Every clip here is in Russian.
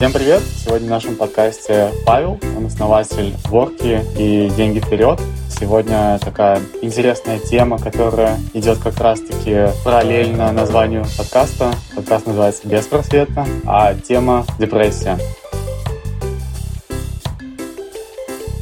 Всем привет! Сегодня в нашем подкасте Павел, он основатель Ворки и Деньги вперед. Сегодня такая интересная тема, которая идет как раз-таки параллельно названию подкаста. Подкаст называется «Беспросветно», а тема «Депрессия».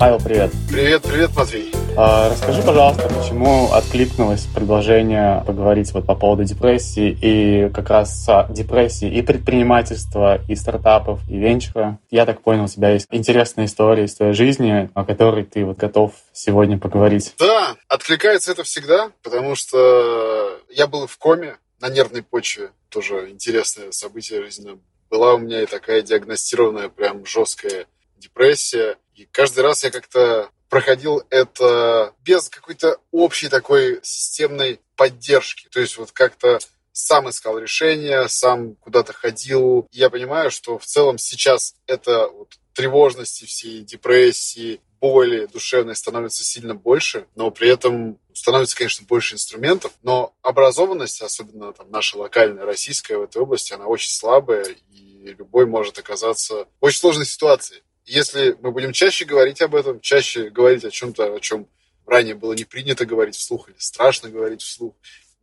Павел, привет. Привет, привет, Матвей. А, расскажи, пожалуйста, почему откликнулось предложение поговорить вот по поводу депрессии и как раз депрессии и предпринимательства, и стартапов, и венчура. Я так понял, у тебя есть интересная история из твоей жизни, о которой ты вот готов сегодня поговорить. Да, откликается это всегда, потому что я был в коме на нервной почве. Тоже интересное событие жизненное. Была у меня и такая диагностированная прям жесткая депрессия. И каждый раз я как-то проходил это без какой-то общей такой системной поддержки. То есть вот как-то сам искал решения, сам куда-то ходил. я понимаю, что в целом сейчас это вот тревожности всей, депрессии, боли душевной становится сильно больше, но при этом становится, конечно, больше инструментов, но образованность, особенно там наша локальная, российская в этой области, она очень слабая, и любой может оказаться в очень сложной ситуации. Если мы будем чаще говорить об этом, чаще говорить о чем-то, о чем ранее было не принято говорить вслух или страшно говорить вслух,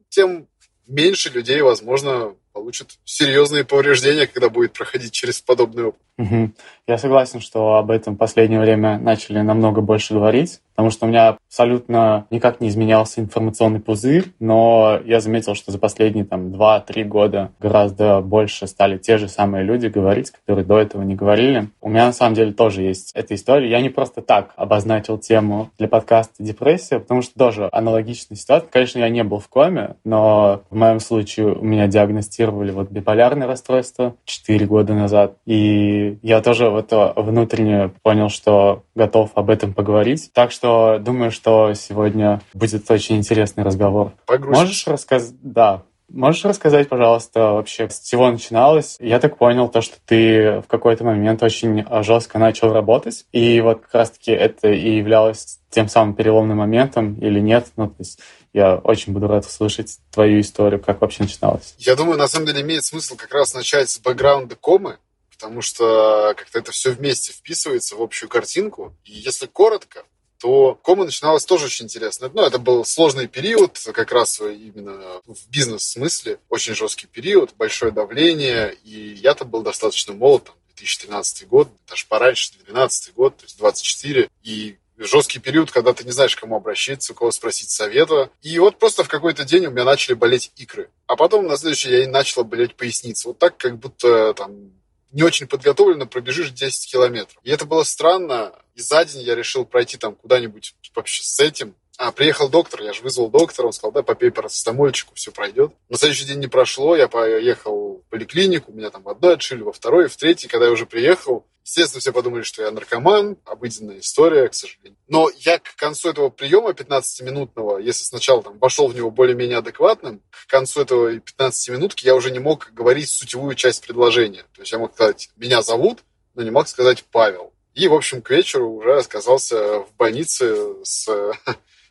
тем меньше людей, возможно, получат серьезные повреждения, когда будет проходить через подобный опыт. Угу. Я согласен, что об этом в последнее время начали намного больше говорить, потому что у меня абсолютно никак не изменялся информационный пузырь, но я заметил, что за последние там 2-3 года гораздо больше стали те же самые люди говорить, которые до этого не говорили. У меня на самом деле тоже есть эта история. Я не просто так обозначил тему для подкаста «Депрессия», потому что тоже аналогичная ситуация. Конечно, я не был в коме, но в моем случае у меня диагностировали вот биполярное расстройство 4 года назад, и я тоже вот внутренне понял, что готов об этом поговорить. Так что думаю, что сегодня будет очень интересный разговор. Погрузимся. Можешь рассказать? Да. Можешь рассказать, пожалуйста, вообще, с чего начиналось? Я так понял, то, что ты в какой-то момент очень жестко начал работать, и вот как раз-таки это и являлось тем самым переломным моментом или нет? Ну, то есть я очень буду рад услышать твою историю, как вообще начиналось. Я думаю, на самом деле имеет смысл как раз начать с бэкграунда комы, потому что как-то это все вместе вписывается в общую картинку. И если коротко, то кома начиналась тоже очень интересно. Ну, это был сложный период, как раз именно в бизнес-смысле. Очень жесткий период, большое давление. И я-то был достаточно молод, там, 2013 год, даже пораньше, 2012 год, то есть 24. И жесткий период, когда ты не знаешь, к кому обращаться, у кого спросить совета. И вот просто в какой-то день у меня начали болеть икры. А потом на следующий день начала болеть поясница. Вот так, как будто там не очень подготовленно пробежишь 10 километров. И это было странно. И за день я решил пройти там куда-нибудь вообще с этим. А, приехал доктор, я же вызвал доктора, он сказал, да, попей парацетамольчику, все пройдет. На следующий день не прошло, я поехал в поликлинику, меня там в одной отшили, во второй, в третий. Когда я уже приехал, естественно, все подумали, что я наркоман, обыденная история, к сожалению. Но я к концу этого приема 15-минутного, если сначала там вошел в него более-менее адекватным, к концу этого 15-минутки я уже не мог говорить сутевую часть предложения. То есть я мог сказать «меня зовут», но не мог сказать «Павел». И, в общем, к вечеру уже оказался в больнице с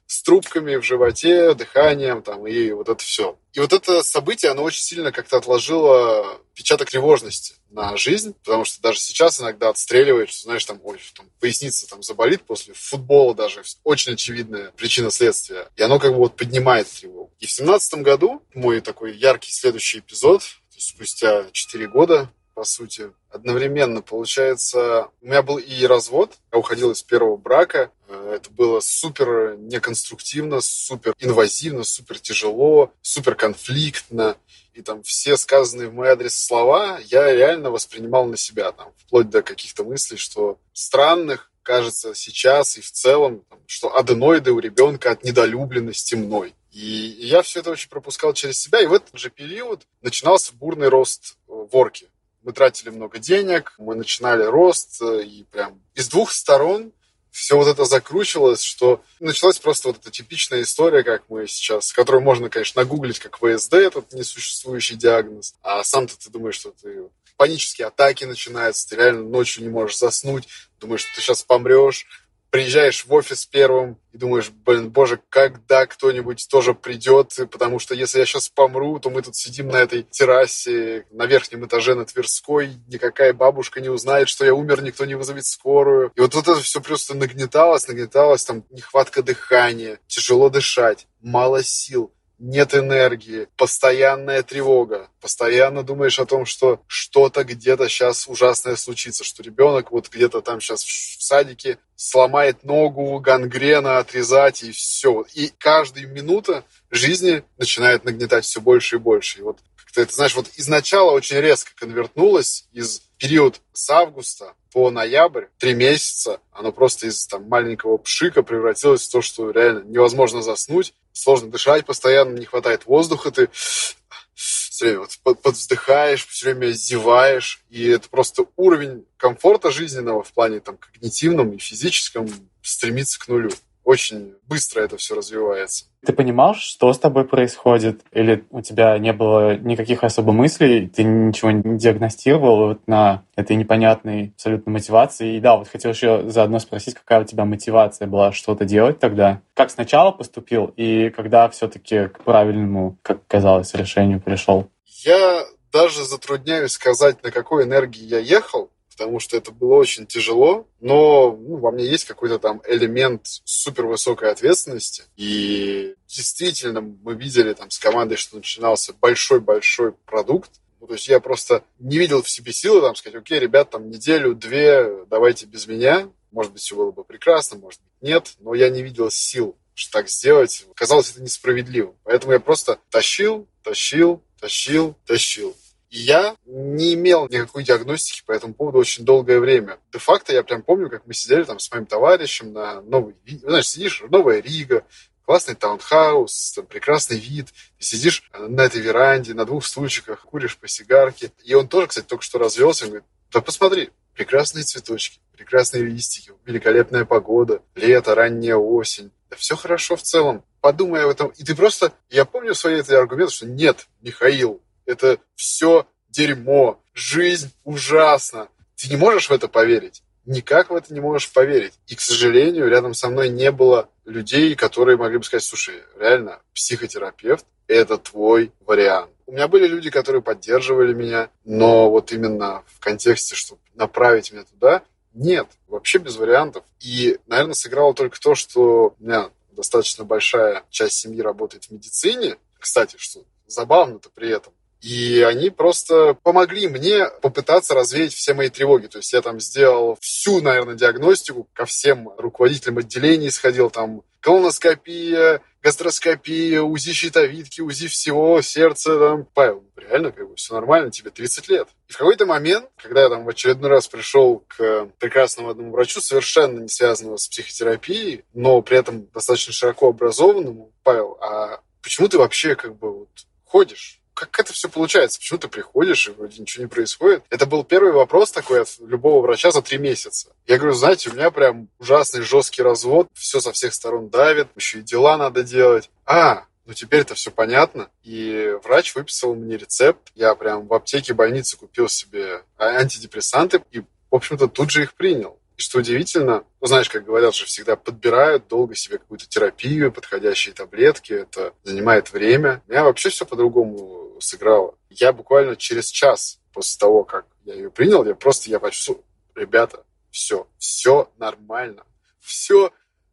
с трубками в животе, дыханием там, и вот это все. И вот это событие, оно очень сильно как-то отложило печаток тревожности на жизнь, потому что даже сейчас иногда отстреливает, что, знаешь, там, ой, там поясница там заболит после футбола даже, очень очевидная причина следствия, и оно как бы вот поднимает тревогу. И в семнадцатом году мой такой яркий следующий эпизод, спустя 4 года, по сути, одновременно. Получается, у меня был и развод, я уходил из первого брака. Э, это было супер неконструктивно, супер инвазивно, супер тяжело, супер конфликтно. И там все сказанные в мой адрес слова я реально воспринимал на себя, там, вплоть до каких-то мыслей, что странных, кажется, сейчас и в целом, что аденоиды у ребенка от недолюбленности мной. И я все это очень пропускал через себя. И в этот же период начинался бурный рост э, ворки мы тратили много денег, мы начинали рост, э, и прям из двух сторон все вот это закручивалось, что началась просто вот эта типичная история, как мы сейчас, которую можно, конечно, нагуглить как ВСД, этот несуществующий диагноз, а сам-то ты думаешь, что ты панические атаки начинаются, ты реально ночью не можешь заснуть, думаешь, что ты сейчас помрешь, приезжаешь в офис первым и думаешь, блин, боже, когда кто-нибудь тоже придет, потому что если я сейчас помру, то мы тут сидим на этой террасе на верхнем этаже на Тверской, никакая бабушка не узнает, что я умер, никто не вызовет скорую. И вот, вот это все просто нагнеталось, нагнеталось, там нехватка дыхания, тяжело дышать, мало сил нет энергии, постоянная тревога, постоянно думаешь о том, что что-то где-то сейчас ужасное случится, что ребенок вот где-то там сейчас в садике сломает ногу, гангрена отрезать и все. И каждая минута жизни начинает нагнетать все больше и больше. И вот как-то это, знаешь, вот изначально очень резко конвертнулось из период с августа по ноябрь, три месяца, оно просто из там, маленького пшика превратилось в то, что реально невозможно заснуть, сложно дышать постоянно, не хватает воздуха, ты все время вот подвздыхаешь, все время зеваешь, и это просто уровень комфорта жизненного в плане там когнитивном и физическом стремится к нулю очень быстро это все развивается. Ты понимал, что с тобой происходит? Или у тебя не было никаких особо мыслей, ты ничего не диагностировал вот на этой непонятной абсолютно мотивации? И да, вот хотел еще заодно спросить, какая у тебя мотивация была что-то делать тогда? Как сначала поступил и когда все-таки к правильному, как казалось, решению пришел? Я даже затрудняюсь сказать, на какой энергии я ехал, потому что это было очень тяжело, но ну, во мне есть какой-то там элемент супервысокой ответственности. И действительно мы видели там с командой, что начинался большой-большой продукт, ну, то есть я просто не видел в себе силы там сказать, окей, ребят, там неделю-две давайте без меня. Может быть, все было бы прекрасно, может быть, нет. Но я не видел сил, что так сделать. Казалось это несправедливым. Поэтому я просто тащил, тащил, тащил, тащил. Я не имел никакой диагностики по этому поводу очень долгое время. Де-факто я прям помню, как мы сидели там с моим товарищем на новой... Знаешь, сидишь, новая Рига, классный таунхаус, там прекрасный вид. Ты сидишь на этой веранде, на двух стульчиках, куришь по сигарке. И он тоже, кстати, только что развелся. Он говорит, да посмотри, прекрасные цветочки, прекрасные листики, великолепная погода, лето, ранняя осень. Да все хорошо в целом. Подумай об этом. И ты просто... Я помню свои эти аргументы, что нет, Михаил, это все дерьмо, жизнь ужасна. Ты не можешь в это поверить. Никак в это не можешь поверить. И, к сожалению, рядом со мной не было людей, которые могли бы сказать, слушай, реально, психотерапевт – это твой вариант. У меня были люди, которые поддерживали меня, но вот именно в контексте, чтобы направить меня туда, нет, вообще без вариантов. И, наверное, сыграло только то, что у меня достаточно большая часть семьи работает в медицине. Кстати, что забавно-то при этом. И они просто помогли мне попытаться развеять все мои тревоги. То есть я там сделал всю, наверное, диагностику, ко всем руководителям отделений сходил, там колоноскопия, гастроскопия, УЗИ щитовидки, УЗИ всего, сердца, там, Павел, реально, как бы, все нормально, тебе 30 лет. И в какой-то момент, когда я там в очередной раз пришел к прекрасному одному врачу, совершенно не связанному с психотерапией, но при этом достаточно широко образованному, Павел, а почему ты вообще, как бы, вот, ходишь? Как это все получается? Почему ты приходишь, и вроде ничего не происходит? Это был первый вопрос такой от любого врача за три месяца. Я говорю, знаете, у меня прям ужасный жесткий развод, все со всех сторон давит, еще и дела надо делать. А, ну теперь это все понятно. И врач выписал мне рецепт. Я прям в аптеке больницы купил себе антидепрессанты и, в общем-то, тут же их принял. И что удивительно, ну, знаешь, как говорят же, всегда подбирают долго себе какую-то терапию, подходящие таблетки, это занимает время. Меня вообще все по-другому сыграло. Я буквально через час после того, как я ее принял, я просто, я почувствовал, ребята, все, все нормально, все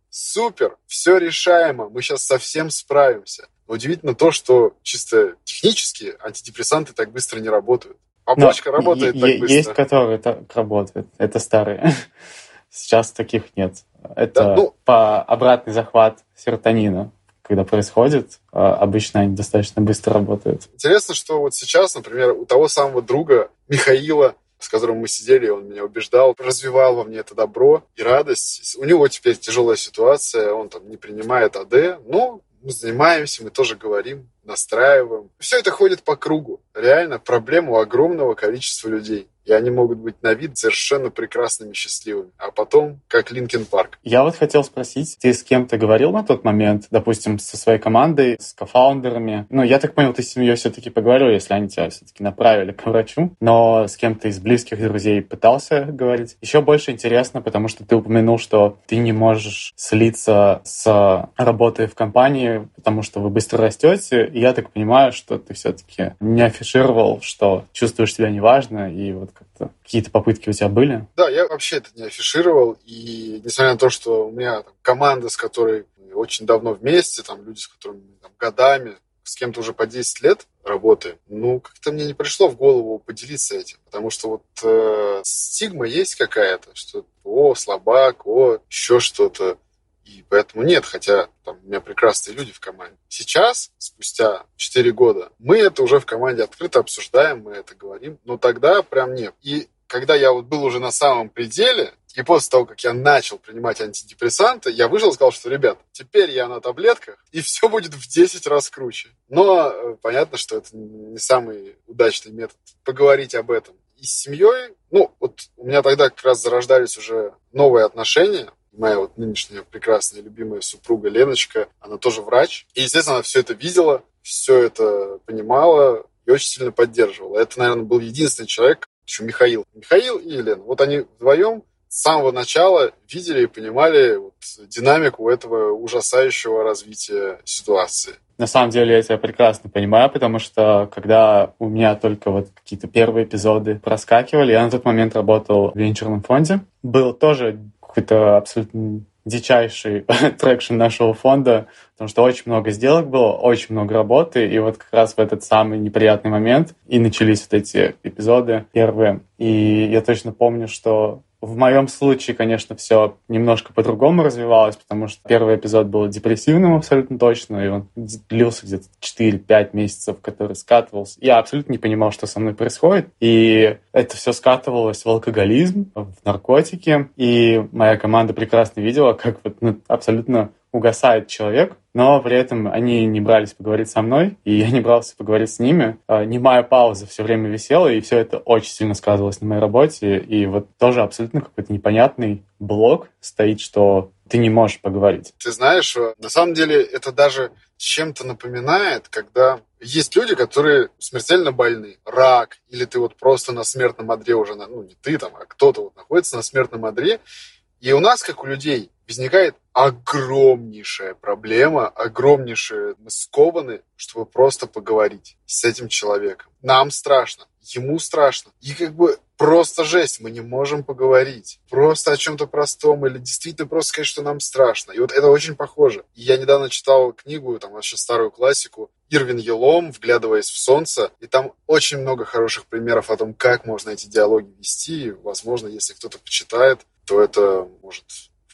супер, все решаемо, мы сейчас совсем справимся. Но удивительно то, что чисто технически антидепрессанты так быстро не работают. Оболочка Но работает так быстро. Есть, которые так работают. Это старые. Сейчас таких нет. Это да, ну... по обратный захват серотонина когда происходит, а, обычно они достаточно быстро работают. Интересно, что вот сейчас, например, у того самого друга Михаила, с которым мы сидели, он меня убеждал, развивал во мне это добро и радость. У него теперь тяжелая ситуация, он там не принимает АД, но мы занимаемся, мы тоже говорим, настраиваем. Все это ходит по кругу. Реально проблема у огромного количества людей. и они могут быть на вид совершенно прекрасными, счастливыми. А потом, как Линкен Парк. Я вот хотел спросить, ты с кем-то говорил на тот момент, допустим, со своей командой, с кофаундерами? Ну, я так понял, ты с семьей все-таки поговорил, если они тебя все-таки направили к врачу, но с кем-то из близких друзей пытался говорить. Еще больше интересно, потому что ты упомянул, что ты не можешь слиться с работой в компании, потому что вы быстро растете, я так понимаю, что ты все-таки не афишировал, что чувствуешь себя неважно, и вот как-то какие-то попытки у тебя были? Да, я вообще это не афишировал, и несмотря на то, что у меня там, команда, с которой мы очень давно вместе, там люди, с которыми там, годами, с кем-то уже по 10 лет работаем, ну, как-то мне не пришло в голову поделиться этим, потому что вот э, стигма есть какая-то, что о, слабак, о, еще что-то. И поэтому нет, хотя там у меня прекрасные люди в команде. Сейчас, спустя 4 года, мы это уже в команде открыто обсуждаем, мы это говорим, но тогда прям нет. И когда я вот был уже на самом пределе, и после того, как я начал принимать антидепрессанты, я вышел и сказал, что, ребят, теперь я на таблетках, и все будет в 10 раз круче. Но э, понятно, что это не самый удачный метод поговорить об этом. И с семьей, ну, вот у меня тогда как раз зарождались уже новые отношения, моя вот нынешняя прекрасная любимая супруга Леночка, она тоже врач. И, естественно, она все это видела, все это понимала и очень сильно поддерживала. Это, наверное, был единственный человек, еще Михаил. Михаил и Елена. Вот они вдвоем с самого начала видели и понимали вот динамику этого ужасающего развития ситуации. На самом деле я тебя прекрасно понимаю, потому что когда у меня только вот какие-то первые эпизоды проскакивали, я на тот момент работал в венчурном фонде. Был тоже какой-то абсолютно дичайший traction нашего фонда, потому что очень много сделок было, очень много работы, и вот как раз в этот самый неприятный момент и начались вот эти эпизоды первые. И я точно помню, что в моем случае, конечно, все немножко по-другому развивалось, потому что первый эпизод был депрессивным абсолютно точно, и он длился где-то 4-5 месяцев, который скатывался. Я абсолютно не понимал, что со мной происходит, и это все скатывалось в алкоголизм, в наркотики, и моя команда прекрасно видела, как вот ну, абсолютно угасает человек, но при этом они не брались поговорить со мной, и я не брался поговорить с ними. А, немая пауза все время висела, и все это очень сильно сказывалось на моей работе. И вот тоже абсолютно какой-то непонятный блок стоит, что ты не можешь поговорить. Ты знаешь, э, на самом деле это даже чем-то напоминает, когда есть люди, которые смертельно больны, рак, или ты вот просто на смертном одре уже, ну не ты там, а кто-то вот находится на смертном одре, и у нас, как у людей, возникает огромнейшая проблема, огромнейшая. Мы скованы, чтобы просто поговорить с этим человеком. Нам страшно, ему страшно. И как бы просто жесть, мы не можем поговорить. Просто о чем-то простом или действительно просто сказать, что нам страшно. И вот это очень похоже. Я недавно читал книгу, там вообще старую классику, Ирвин Елом, вглядываясь в солнце, и там очень много хороших примеров о том, как можно эти диалоги вести. Возможно, если кто-то почитает, то это может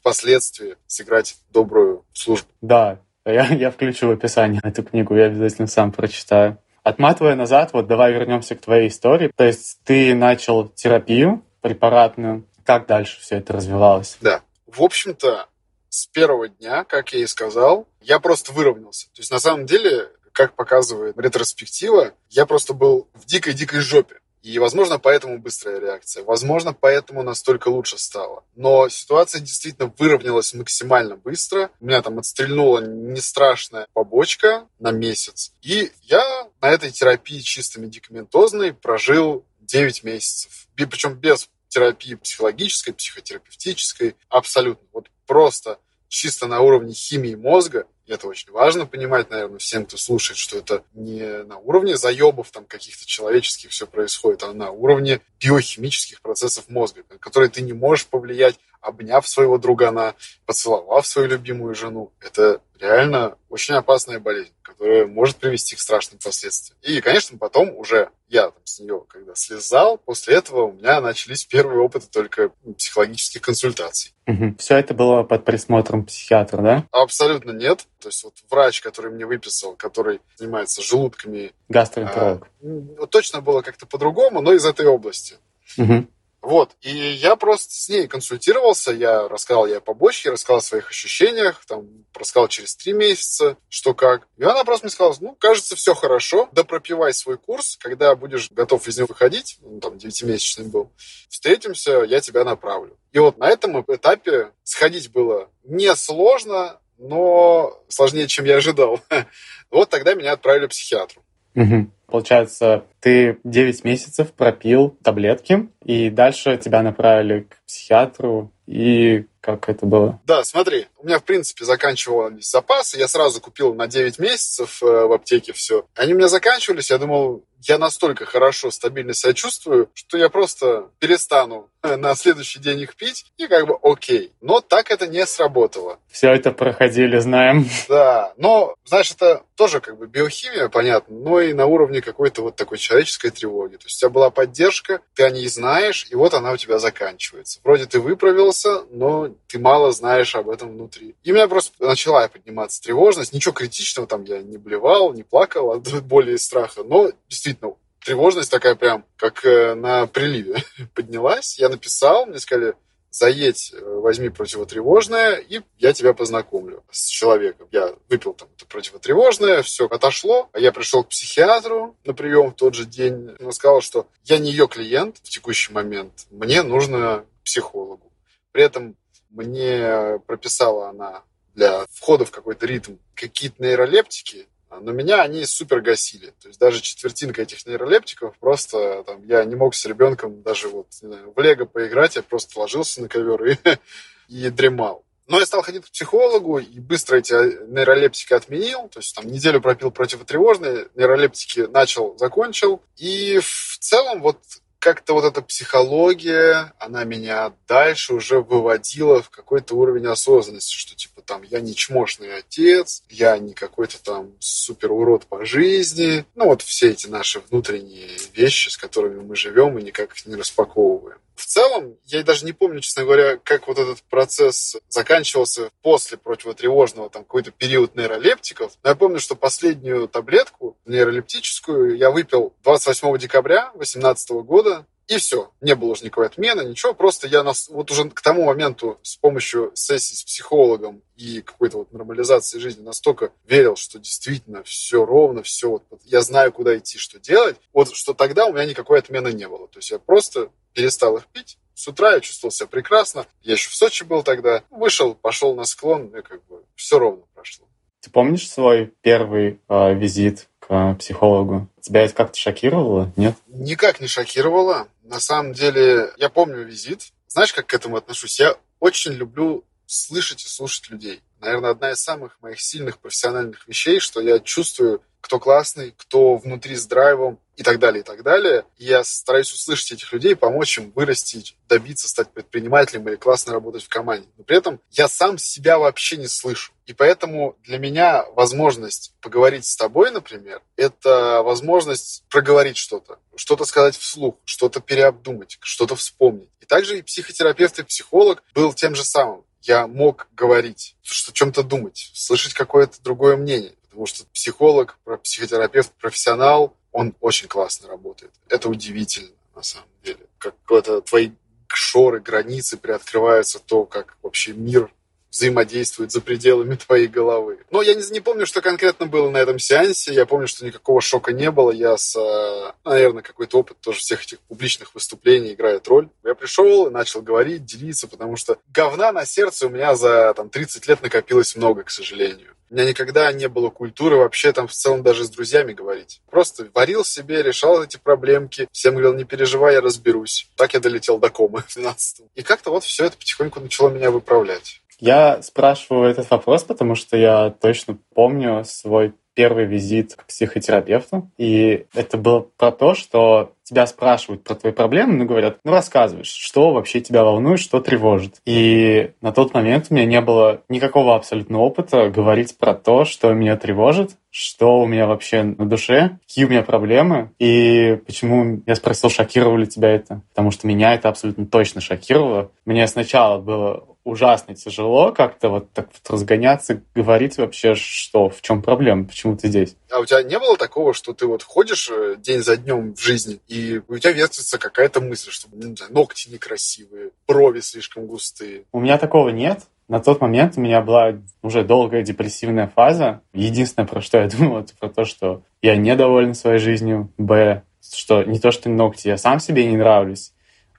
впоследствии сыграть добрую службу. Да, я, я включу в описание эту книгу, я обязательно сам прочитаю. Отматывая назад, вот давай вернемся к твоей истории. То есть ты начал терапию препаратную. Как дальше все это развивалось? Да. В общем-то, с первого дня, как я и сказал, я просто выровнялся. То есть на самом деле, как показывает ретроспектива, я просто был в дикой-дикой жопе. И, возможно, поэтому быстрая реакция. Возможно, поэтому настолько лучше стало. Но ситуация действительно выровнялась максимально быстро. У меня там отстрельнула не страшная побочка на месяц. И я на этой терапии чисто медикаментозной прожил 9 месяцев. И причем без терапии психологической, психотерапевтической. Абсолютно. Вот просто чисто на уровне химии мозга это очень важно понимать, наверное, всем, кто слушает, что это не на уровне заебов там каких-то человеческих все происходит, а на уровне биохимических процессов мозга, которые ты не можешь повлиять, обняв своего другана, поцеловав свою любимую жену. Это реально очень опасная болезнь, которая может привести к страшным последствиям. И, конечно, потом уже я там с нее, когда слезал, после этого у меня начались первые опыты только психологических консультаций. Угу. Все это было под присмотром психиатра, да? Абсолютно нет. То есть вот врач, который мне выписал, который занимается желудками... Гастроэнтеролог. А, точно было как-то по-другому, но из этой области. Угу. Вот. И я просто с ней консультировался, я рассказал ей о побочке, рассказал о своих ощущениях, там, рассказал через три месяца, что как. И она просто мне сказала, ну, кажется, все хорошо, да пропивай свой курс, когда будешь готов из него выходить, ну, там, девятимесячный был, встретимся, я тебя направлю. И вот на этом этапе сходить было несложно, но сложнее, чем я ожидал. Вот тогда меня отправили к психиатру. Угу. Получается, ты 9 месяцев пропил таблетки, и дальше тебя направили к психиатру, и как это было? Да, смотри, у меня, в принципе, заканчивались запасы, я сразу купил на 9 месяцев э, в аптеке все. Они у меня заканчивались, я думал, я настолько хорошо, стабильно себя чувствую, что я просто перестану на следующий день их пить, и как бы окей. Но так это не сработало. Все это проходили, знаем. Да, но, знаешь, это тоже как бы биохимия, понятно, но и на уровне какой-то вот такой человеческой тревоги. То есть у тебя была поддержка, ты о ней знаешь, и вот она у тебя заканчивается. Вроде ты выправился, но ты мало знаешь об этом внутри. И у меня просто начала подниматься тревожность. Ничего критичного там я не блевал, не плакал от боли и страха, но действительно тревожность такая прям, как э, на приливе поднялась. Я написал, мне сказали, заедь, э, возьми противотревожное, и я тебя познакомлю с человеком. Я выпил там это противотревожное, все отошло. А я пришел к психиатру на прием в тот же день. Он сказал, что я не ее клиент в текущий момент, мне нужно психологу. При этом мне прописала она для входа в какой-то ритм какие-то нейролептики, но меня они супер гасили. То есть даже четвертинка этих нейролептиков просто там, я не мог с ребенком даже вот не знаю, в лего поиграть, я просто ложился на ковер и, и дремал. Но я стал ходить к психологу и быстро эти нейролептики отменил. То есть там неделю пропил противотревожные, нейролептики начал, закончил. И в целом вот как-то вот эта психология, она меня дальше уже выводила в какой-то уровень осознанности, что типа там я не чмошный отец, я не какой-то там супер урод по жизни. Ну вот все эти наши внутренние вещи, с которыми мы живем и никак не распаковываем. В целом, я даже не помню, честно говоря, как вот этот процесс заканчивался после противотревожного, там какой-то период нейролептиков. Но я помню, что последнюю таблетку нейролептическую я выпил 28 декабря 2018 года. И все, не было уже никакой отмены, ничего, просто я нас, вот уже к тому моменту с помощью сессий с психологом и какой-то вот нормализации жизни настолько верил, что действительно все ровно, все, вот, я знаю, куда идти, что делать, вот что тогда у меня никакой отмены не было. То есть я просто перестал их пить, с утра я чувствовал себя прекрасно. Я еще в Сочи был тогда. Вышел, пошел на склон, и как бы все ровно прошло. Ты помнишь свой первый э, визит психологу? Тебя это как-то шокировало, нет? Никак не шокировало. На самом деле, я помню визит. Знаешь, как к этому отношусь? Я очень люблю слышать и слушать людей. Наверное, одна из самых моих сильных профессиональных вещей, что я чувствую, кто классный, кто внутри с драйвом и так далее, и так далее. Я стараюсь услышать этих людей, помочь им вырасти, добиться, стать предпринимателем или классно работать в команде. Но при этом я сам себя вообще не слышу. И поэтому для меня возможность поговорить с тобой, например, это возможность проговорить что-то, что-то сказать вслух, что-то переобдумать, что-то вспомнить. И также и психотерапевт, и психолог был тем же самым я мог говорить, что чем-то думать, слышать какое-то другое мнение. Потому что психолог, психотерапевт, профессионал, он очень классно работает. Это удивительно, на самом деле. Как это твои шоры, границы приоткрываются, то, как вообще мир взаимодействует за пределами твоей головы. Но я не, не помню, что конкретно было на этом сеансе. Я помню, что никакого шока не было. Я с, э, наверное, какой-то опыт тоже всех этих публичных выступлений играет роль. Я пришел и начал говорить, делиться, потому что говна на сердце у меня за там, 30 лет накопилось много, к сожалению. У меня никогда не было культуры вообще там в целом даже с друзьями говорить. Просто варил себе, решал эти проблемки. Всем говорил, не переживай, я разберусь. Так я долетел до комы в 12 И как-то вот все это потихоньку начало меня выправлять. Я спрашиваю этот вопрос, потому что я точно помню свой первый визит к психотерапевту. И это было про то, что тебя спрашивают про твои проблемы, ну, говорят, ну, рассказываешь, что вообще тебя волнует, что тревожит. И на тот момент у меня не было никакого абсолютно опыта говорить про то, что меня тревожит, что у меня вообще на душе, какие у меня проблемы, и почему я спросил, шокировало ли тебя это. Потому что меня это абсолютно точно шокировало. Мне сначала было ужасно тяжело как-то вот так вот разгоняться, говорить вообще, что, в чем проблема, почему ты здесь. А у тебя не было такого, что ты вот ходишь э, день за днем в жизни, и у тебя вертится какая-то мысль, что ну, ногти некрасивые, брови слишком густые? У меня такого нет. На тот момент у меня была уже долгая депрессивная фаза. Единственное, про что я думал, это про то, что я недоволен своей жизнью. Б, что не то, что ногти, я сам себе не нравлюсь.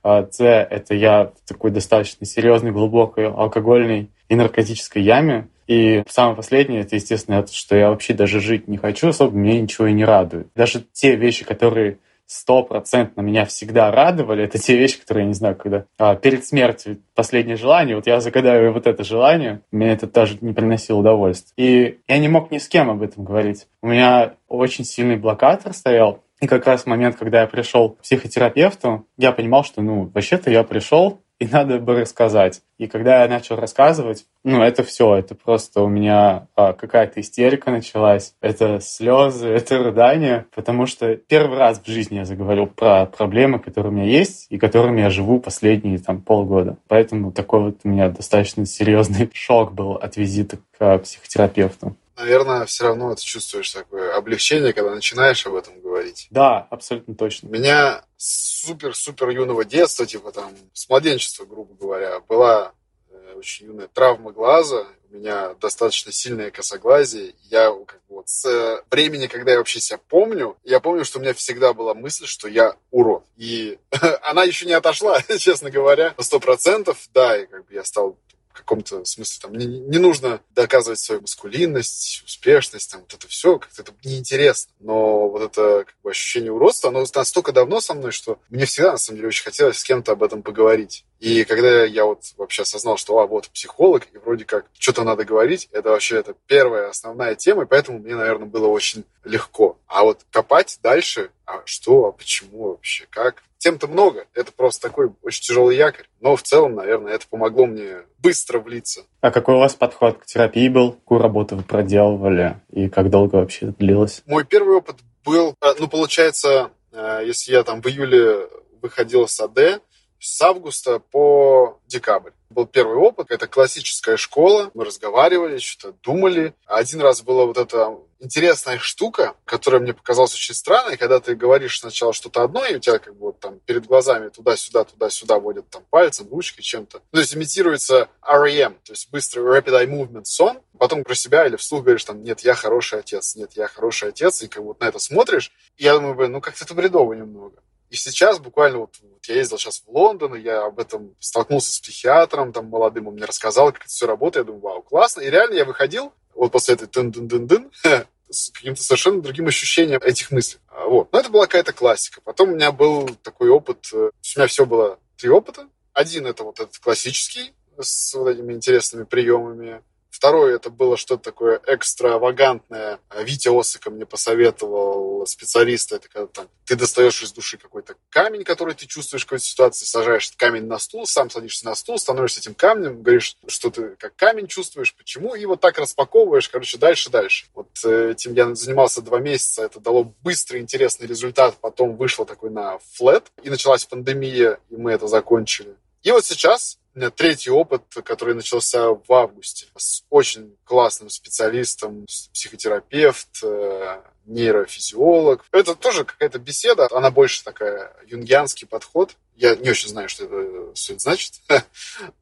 А С — это я в такой достаточно серьезной, глубокой алкогольной и наркотической яме. И самое последнее, это, естественно, это, что я вообще даже жить не хочу, особо мне ничего и не радует. Даже те вещи, которые стопроцентно меня всегда радовали, это те вещи, которые, я не знаю, когда а, перед смертью последнее желание, вот я загадаю вот это желание, мне это даже не приносило удовольствия. И я не мог ни с кем об этом говорить. У меня очень сильный блокатор стоял, и как раз в момент, когда я пришел к психотерапевту, я понимал, что, ну, вообще-то я пришел, и надо бы рассказать. И когда я начал рассказывать, ну, это все, это просто у меня а, какая-то истерика началась, это слезы, это рыдание, потому что первый раз в жизни я заговорил про проблемы, которые у меня есть и которыми я живу последние там полгода. Поэтому такой вот у меня достаточно серьезный шок был от визита к психотерапевту наверное, все равно ты чувствуешь такое облегчение, когда начинаешь об этом говорить. Да, абсолютно точно. У меня супер-супер юного детства, типа там, с младенчества, грубо говоря, была э, очень юная травма глаза, у меня достаточно сильное косоглазие. Я как бы вот с времени, когда я вообще себя помню, я помню, что у меня всегда была мысль, что я урод. И она еще не отошла, честно говоря, на сто процентов. Да, и как бы я стал каком-то смысле там не, не нужно доказывать свою маскулинность, успешность, там вот это все, как-то это неинтересно. Но вот это как бы, ощущение уродства, оно настолько давно со мной, что мне всегда, на самом деле, очень хотелось с кем-то об этом поговорить. И когда я вот вообще осознал, что, а, вот психолог, и вроде как что-то надо говорить, это вообще это первая основная тема, и поэтому мне, наверное, было очень легко. А вот копать дальше, а что, а почему вообще, как, тем-то много. Это просто такой очень тяжелый якорь. Но в целом, наверное, это помогло мне быстро влиться. А какой у вас подход к терапии был? Какую работу вы проделывали? И как долго вообще это длилось? Мой первый опыт был, э, ну, получается, э, если я там в июле выходил с АД, с августа по декабрь. Был первый опыт, это классическая школа, мы разговаривали, что-то думали. Один раз была вот эта интересная штука, которая мне показалась очень странной, когда ты говоришь сначала что-то одно, и у тебя как бы вот там перед глазами туда-сюда, туда-сюда водят там пальцем, ручкой, чем-то. Ну, то есть имитируется REM, то есть быстрый Rapid Eye Movement сон, потом про себя или вслух говоришь там, нет, я хороший отец, нет, я хороший отец, и как вот на это смотришь, и я думаю, блин, ну как-то это бредово немного. И сейчас буквально вот, вот я ездил сейчас в Лондон, и я об этом столкнулся с психиатром, там молодым, он мне рассказал, как это все работает. Я думаю, вау, классно. И реально я выходил вот после этой тын-дын-дын-дын с каким-то совершенно другим ощущением этих мыслей. А, вот. Но это была какая-то классика. Потом у меня был такой опыт, э, у меня все было три опыта. Один это вот этот классический, с вот этими интересными приемами. Второе, это было что-то такое экстравагантное. Витя Осыка мне посоветовал, специалист, это когда там ты достаешь из души какой-то камень, который ты чувствуешь в какой-то ситуации, сажаешь камень на стул, сам садишься на стул, становишься этим камнем, говоришь, что ты как камень чувствуешь, почему, и вот так распаковываешь, короче, дальше, дальше. Вот э, этим я занимался два месяца, это дало быстрый, интересный результат, потом вышло такой на флет, и началась пандемия, и мы это закончили. И вот сейчас меня третий опыт, который начался в августе. С очень классным специалистом, психотерапевт, э, нейрофизиолог. Это тоже какая-то беседа, она больше такая юнгианский подход. Я не очень знаю, что это это значит,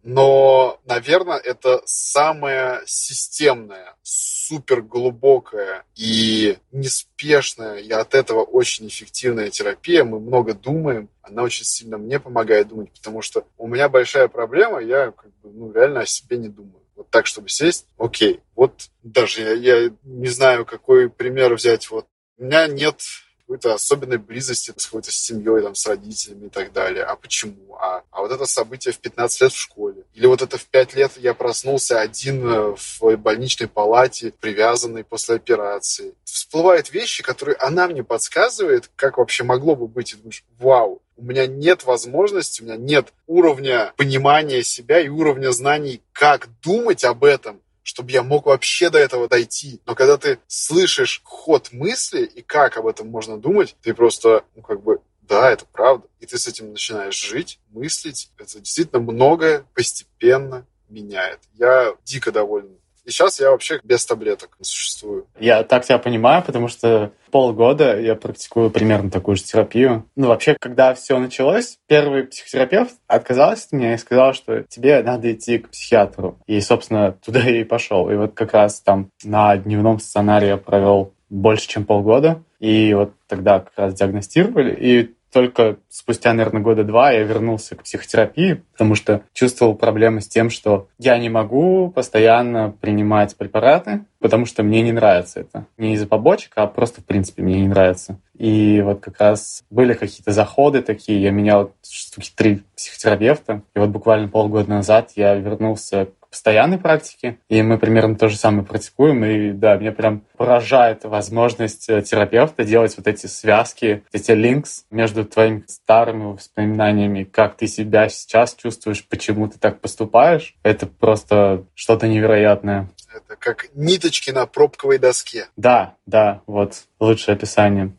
но, наверное, это самая системная, супер глубокая и неспешная, и от этого очень эффективная терапия. Мы много думаем, она очень сильно мне помогает думать, потому что у меня большая проблема, я как бы, ну, реально о себе не думаю. Вот так, чтобы сесть, окей. Вот даже я, я не знаю, какой пример взять. Вот у меня нет какой-то особенной близости с какой-то семьей, там, с родителями и так далее. А почему? А, а вот это событие в 15 лет в школе. Или вот это в 5 лет я проснулся один э, в больничной палате, привязанный после операции. Всплывают вещи, которые она мне подсказывает, как вообще могло бы быть. И думаешь, вау, у меня нет возможности, у меня нет уровня понимания себя и уровня знаний, как думать об этом, чтобы я мог вообще до этого дойти. Но когда ты слышишь ход мысли и как об этом можно думать, ты просто, ну, как бы, да, это правда. И ты с этим начинаешь жить, мыслить. Это действительно многое постепенно меняет. Я дико доволен и сейчас я вообще без таблеток существую. Я так тебя понимаю, потому что полгода я практикую примерно такую же терапию. Ну, вообще, когда все началось, первый психотерапевт отказался от меня и сказал, что тебе надо идти к психиатру. И, собственно, туда я и пошел. И вот как раз там на дневном стационаре я провел больше, чем полгода. И вот тогда как раз диагностировали. И только спустя, наверное, года два я вернулся к психотерапии, потому что чувствовал проблемы с тем, что я не могу постоянно принимать препараты, потому что мне не нравится это. Не из-за побочек, а просто, в принципе, мне не нравится. И вот как раз были какие-то заходы такие, я менял штуки три психотерапевта, и вот буквально полгода назад я вернулся постоянной практике, и мы примерно то же самое практикуем, и да, меня прям поражает возможность э, терапевта делать вот эти связки, эти линкс между твоими старыми воспоминаниями, как ты себя сейчас чувствуешь, почему ты так поступаешь. Это просто что-то невероятное. Это как ниточки на пробковой доске. Да, да, вот лучшее описание.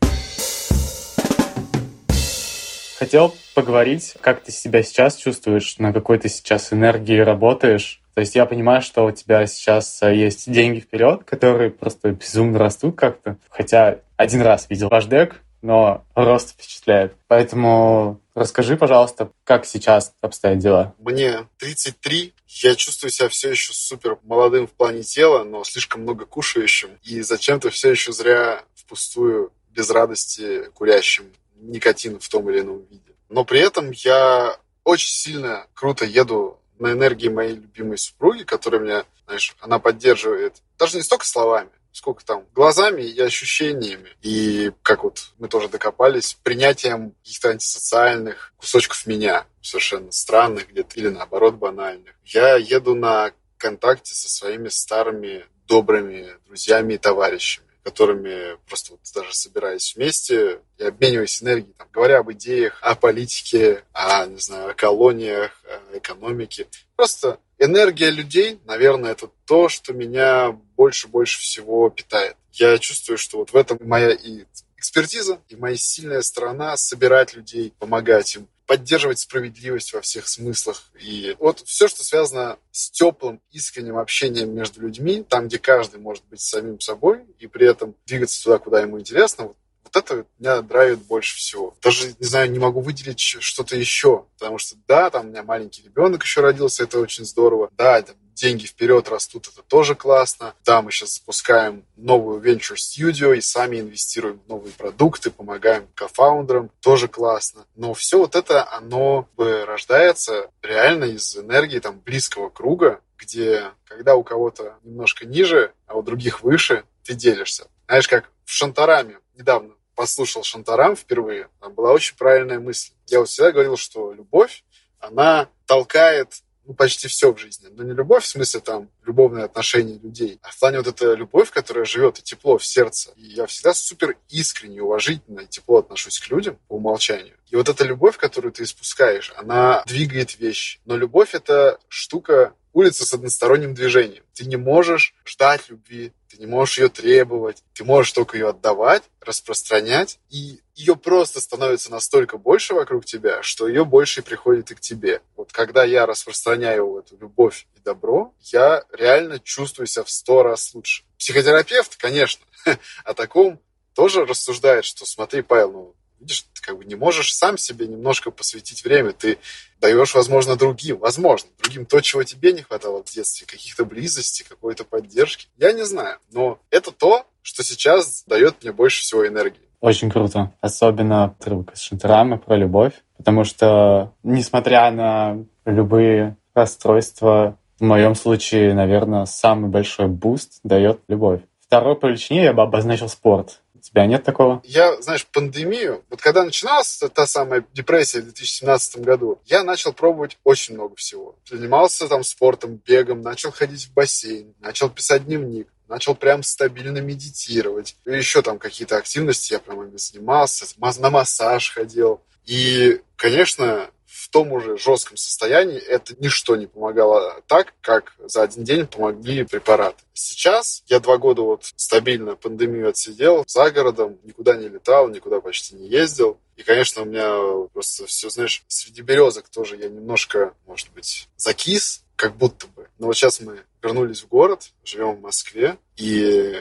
Хотел поговорить, как ты себя сейчас чувствуешь, на какой ты сейчас энергии работаешь, то есть я понимаю, что у тебя сейчас э, есть деньги вперед, которые просто безумно растут как-то. Хотя один раз видел ваш дек, но рост впечатляет. Поэтому расскажи, пожалуйста, как сейчас обстоят дела? Мне 33, я чувствую себя все еще супер молодым в плане тела, но слишком много кушающим. И зачем-то все еще зря впустую, без радости курящим никотин в том или ином виде. Но при этом я очень сильно круто еду на энергии моей любимой супруги, которая меня, знаешь, она поддерживает даже не столько словами, сколько там глазами и ощущениями. И как вот мы тоже докопались, принятием каких-то антисоциальных кусочков меня, совершенно странных где-то, или наоборот банальных. Я еду на контакте со своими старыми добрыми друзьями и товарищами которыми просто вот даже собираясь вместе и обмениваясь энергией, там, говоря об идеях, о политике, о, не знаю, о колониях, о экономике. Просто энергия людей, наверное, это то, что меня больше-больше всего питает. Я чувствую, что вот в этом моя и экспертиза, и моя сильная сторона собирать людей, помогать им поддерживать справедливость во всех смыслах. И вот все, что связано с теплым, искренним общением между людьми, там, где каждый может быть самим собой и при этом двигаться туда, куда ему интересно, вот это меня драйвит больше всего. Даже, не знаю, не могу выделить что-то еще. Потому что, да, там у меня маленький ребенок еще родился, это очень здорово. Да, там деньги вперед растут, это тоже классно. Да, мы сейчас запускаем новую Venture Studio и сами инвестируем в новые продукты, помогаем кофаундерам, тоже классно. Но все вот это, оно рождается реально из энергии там близкого круга, где когда у кого-то немножко ниже, а у других выше, ты делишься. Знаешь, как в Шантараме недавно послушал Шантарам впервые, там была очень правильная мысль. Я вот всегда говорил, что любовь, она толкает ну, почти все в жизни. Но не любовь в смысле там любовные отношения людей, а в плане вот эта любовь, которая живет и тепло в сердце. И я всегда супер искренне, уважительно и тепло отношусь к людям по умолчанию. И вот эта любовь, которую ты испускаешь, она двигает вещи. Но любовь — это штука улица с односторонним движением. Ты не можешь ждать любви, ты не можешь ее требовать, ты можешь только ее отдавать, распространять, и ее просто становится настолько больше вокруг тебя, что ее больше приходит и к тебе. Вот когда я распространяю эту любовь и добро, я реально чувствую себя в сто раз лучше. Психотерапевт, конечно, о таком тоже рассуждает, что смотри, Павел, ну, видишь, ты как бы не можешь сам себе немножко посвятить время, ты даешь, возможно, другим, возможно, другим то, чего тебе не хватало в детстве, каких-то близости, какой-то поддержки. Я не знаю, но это то, что сейчас дает мне больше всего энергии. Очень круто. Особенно отрывок из Шантарама про любовь, потому что, несмотря на любые расстройства, в моем случае, наверное, самый большой boost дает любовь. Второй по величине я бы обозначил спорт тебя нет такого? Я, знаешь, пандемию, вот когда начиналась та самая депрессия в 2017 году, я начал пробовать очень много всего. Занимался там спортом, бегом, начал ходить в бассейн, начал писать дневник начал прям стабильно медитировать. Еще там какие-то активности я прям занимался, на массаж ходил. И, конечно, в том уже жестком состоянии это ничто не помогало так, как за один день помогли препараты. Сейчас я два года вот стабильно пандемию отсидел за городом, никуда не летал, никуда почти не ездил. И, конечно, у меня просто все, знаешь, среди березок тоже я немножко, может быть, закис, как будто бы. Но вот сейчас мы вернулись в город, живем в Москве, и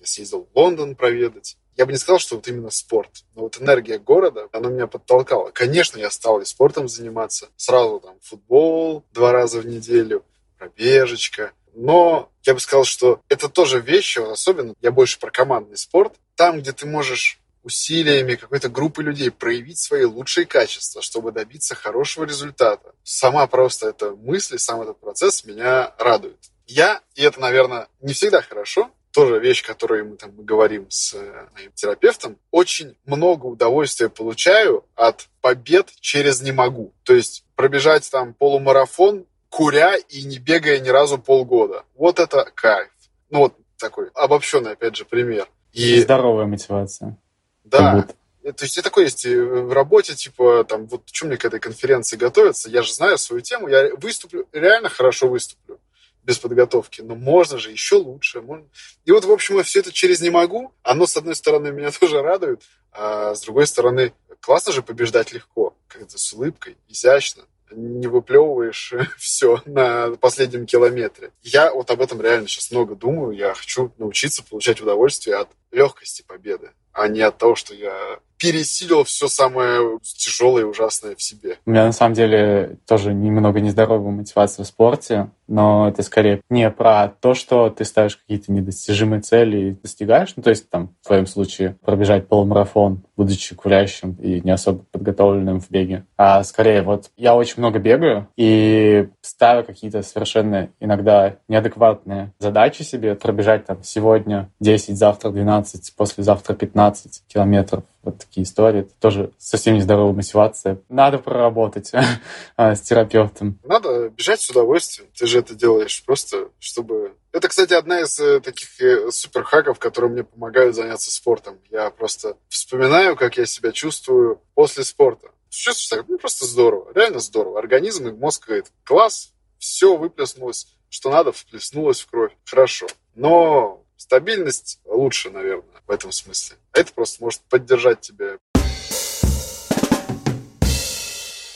я съездил в Лондон проведать. Я бы не сказал, что вот именно спорт, но вот энергия города, она меня подтолкала. Конечно, я стал и спортом заниматься. Сразу там футбол два раза в неделю, пробежечка. Но я бы сказал, что это тоже вещи, особенно я больше про командный спорт. Там, где ты можешь усилиями какой-то группы людей проявить свои лучшие качества, чтобы добиться хорошего результата. Сама просто эта мысль, сам этот процесс меня радует. Я, и это, наверное, не всегда хорошо, тоже вещь, которую мы там говорим с э, моим терапевтом, очень много удовольствия получаю от побед через «не могу». То есть пробежать там полумарафон, куря и не бегая ни разу полгода. Вот это кайф. Ну вот такой обобщенный, опять же, пример. И здоровая мотивация. Да. То есть и такое есть в работе, типа, там, вот что мне к этой конференции готовиться, я же знаю свою тему, я выступлю, реально хорошо выступлю без подготовки, но можно же еще лучше. Можно... И вот, в общем, я все это через «не могу», оно, с одной стороны, меня тоже радует, а с другой стороны, классно же побеждать легко, как-то с улыбкой, изящно, не выплевываешь все на последнем километре. Я вот об этом реально сейчас много думаю, я хочу научиться получать удовольствие от легкости победы, а не от того, что я пересилил все самое тяжелое и ужасное в себе. У меня на самом деле тоже немного нездоровая мотивация в спорте, но это скорее не про то, что ты ставишь какие-то недостижимые цели и достигаешь. Ну, то есть там в твоем случае пробежать полумарафон, будучи курящим и не особо подготовленным в беге. А скорее вот я очень много бегаю и ставлю какие-то совершенно иногда неадекватные задачи себе. Пробежать там сегодня 10, завтра 12, послезавтра 15 километров вот такие истории. Это тоже совсем нездоровая мотивация. Надо проработать а, с терапевтом. Надо бежать с удовольствием. Ты же это делаешь просто, чтобы... Это, кстати, одна из э, таких э, суперхаков, которые мне помогают заняться спортом. Я просто вспоминаю, как я себя чувствую после спорта. Чувствуешь себя ну, просто здорово, реально здорово. Организм и мозг говорит, класс, все выплеснулось, что надо, вплеснулось в кровь. Хорошо. Но стабильность лучше, наверное в этом смысле. А это просто может поддержать тебя.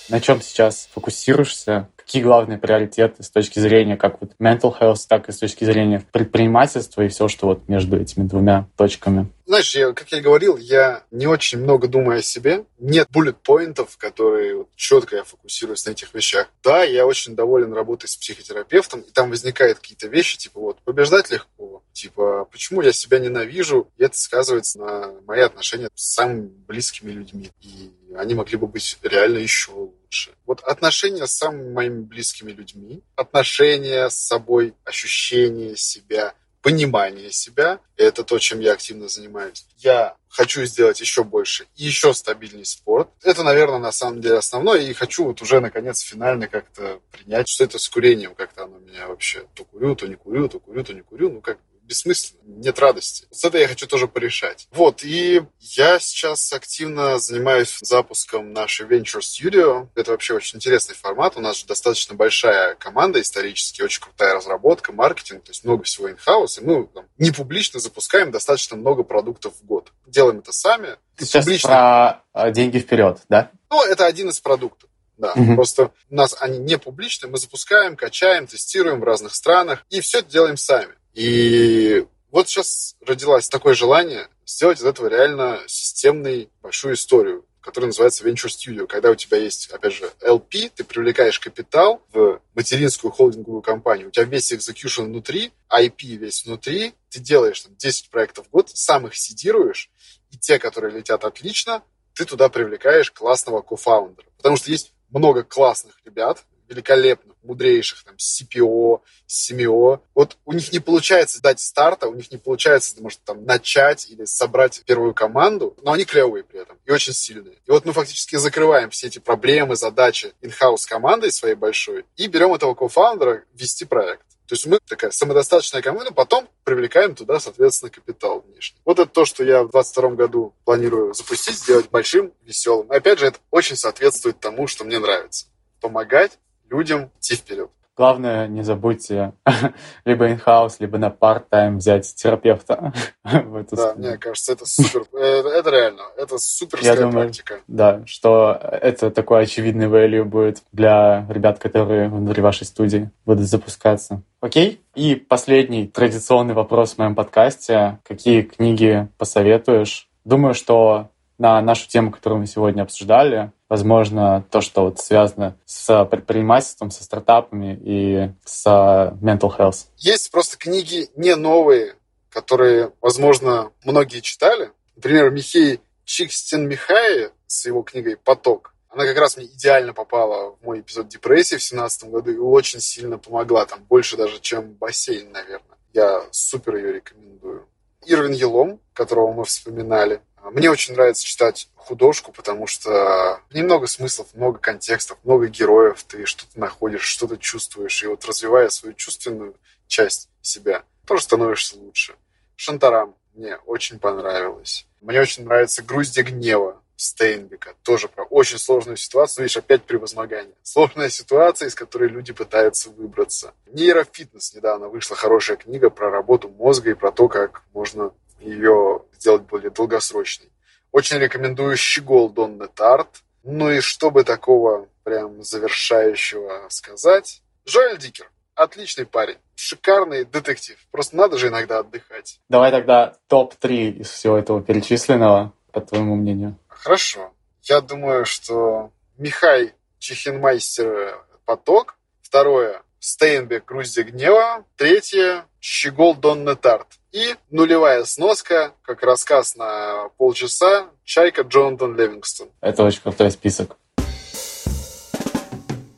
На чем сейчас фокусируешься? Какие главные приоритеты с точки зрения как вот mental health, так и с точки зрения предпринимательства и все, что вот между этими двумя точками? Знаешь, я, как я говорил, я не очень много думаю о себе. Нет буллет-поинтов, которые вот, четко я фокусируюсь на этих вещах. Да, я очень доволен работой с психотерапевтом, и там возникают какие-то вещи, типа вот побеждать легко, типа почему я себя ненавижу, и это сказывается на мои отношения с самыми близкими людьми. И они могли бы быть реально еще лучше. Вот отношения с самыми моими близкими людьми, отношения с собой, ощущение себя, понимание себя. Это то, чем я активно занимаюсь. Я хочу сделать еще больше и еще стабильный спорт. Это, наверное, на самом деле основное. И хочу вот уже, наконец, финально как-то принять, что это с курением как-то оно меня вообще то курю, то не курю, то курю, то не курю. Ну, как бессмысленно, нет радости. С это я хочу тоже порешать. Вот, и я сейчас активно занимаюсь запуском нашей Venture Studio. Это вообще очень интересный формат. У нас же достаточно большая команда исторически, очень крутая разработка, маркетинг, то есть много всего in-house. И мы там, не публично запускаем достаточно много продуктов в год. Делаем это сами. Ты сейчас публично... про а, деньги вперед, да? Ну, это один из продуктов. Да, угу. просто у нас они не публичные, мы запускаем, качаем, тестируем в разных странах, и все это делаем сами. И вот сейчас родилось такое желание сделать из этого реально системный большую историю, которая называется Venture Studio. Когда у тебя есть, опять же, LP, ты привлекаешь капитал в материнскую холдинговую компанию, у тебя весь execution внутри, IP весь внутри, ты делаешь там 10 проектов в год, сам их сидируешь, и те, которые летят отлично, ты туда привлекаешь классного кофаундера. Потому что есть много классных ребят, великолепных, мудрейших, там, CPO, CMO. Вот у них не получается дать старта, у них не получается, может, там, начать или собрать первую команду, но они клевые при этом и очень сильные. И вот мы фактически закрываем все эти проблемы, задачи in-house командой своей большой и берем этого кофаундера вести проект. То есть мы такая самодостаточная команда, потом привлекаем туда, соответственно, капитал внешний. Вот это то, что я в 2022 году планирую запустить, сделать большим, веселым. И опять же, это очень соответствует тому, что мне нравится. Помогать людям идти вперед. Главное, не забудьте либо in-house, либо на part-time взять терапевта Да, мне кажется, это супер. Это, это реально. Это суперская практика. Да, что это такой очевидный value будет для ребят, которые внутри вашей студии будут запускаться. Окей? И последний традиционный вопрос в моем подкасте. Какие книги посоветуешь? Думаю, что на нашу тему, которую мы сегодня обсуждали, возможно, то, что вот связано с предпринимательством, со стартапами и с mental health. Есть просто книги не новые, которые, возможно, многие читали. Например, Михей Чикстин Михай с его книгой «Поток». Она как раз мне идеально попала в мой эпизод депрессии в семнадцатом году и очень сильно помогла. Там больше даже, чем бассейн, наверное. Я супер ее рекомендую. Ирвин Елом, которого мы вспоминали. Мне очень нравится читать художку, потому что немного смыслов, много контекстов, много героев, ты что-то находишь, что-то чувствуешь, и вот развивая свою чувственную часть себя, тоже становишься лучше. Шантарам мне очень понравилось. Мне очень нравится «Груздья гнева», Стейнбека. Тоже про очень сложную ситуацию. Видишь, опять превозмогание. Сложная ситуация, из которой люди пытаются выбраться. Нейрофитнес. Недавно вышла хорошая книга про работу мозга и про то, как можно ее сделать более долгосрочной. Очень рекомендую «Щегол Донны Тарт». Ну и чтобы такого прям завершающего сказать, Жоэль Дикер. Отличный парень. Шикарный детектив. Просто надо же иногда отдыхать. Давай тогда топ-3 из всего этого перечисленного, по твоему мнению. Хорошо. Я думаю, что Михай Чехенмайстер «Поток». Второе Стейнбек «Груздья гнева». Третье «Щегол Донны Тарт». И нулевая сноска, как рассказ на полчаса, «Чайка» Джонатан Левингстон. Это очень крутой список.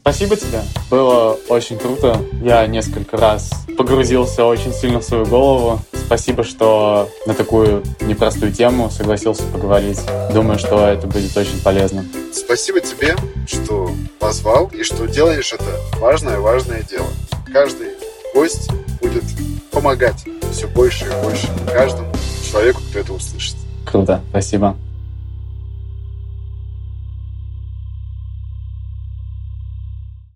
Спасибо тебе. Было очень круто. Я несколько раз погрузился очень сильно в свою голову. Спасибо, что на такую непростую тему согласился поговорить. Думаю, что это будет очень полезно. Спасибо тебе, что позвал и что делаешь это важное-важное дело. Каждый гость будет помогать все больше и больше каждому человеку, кто это услышит. Круто, спасибо.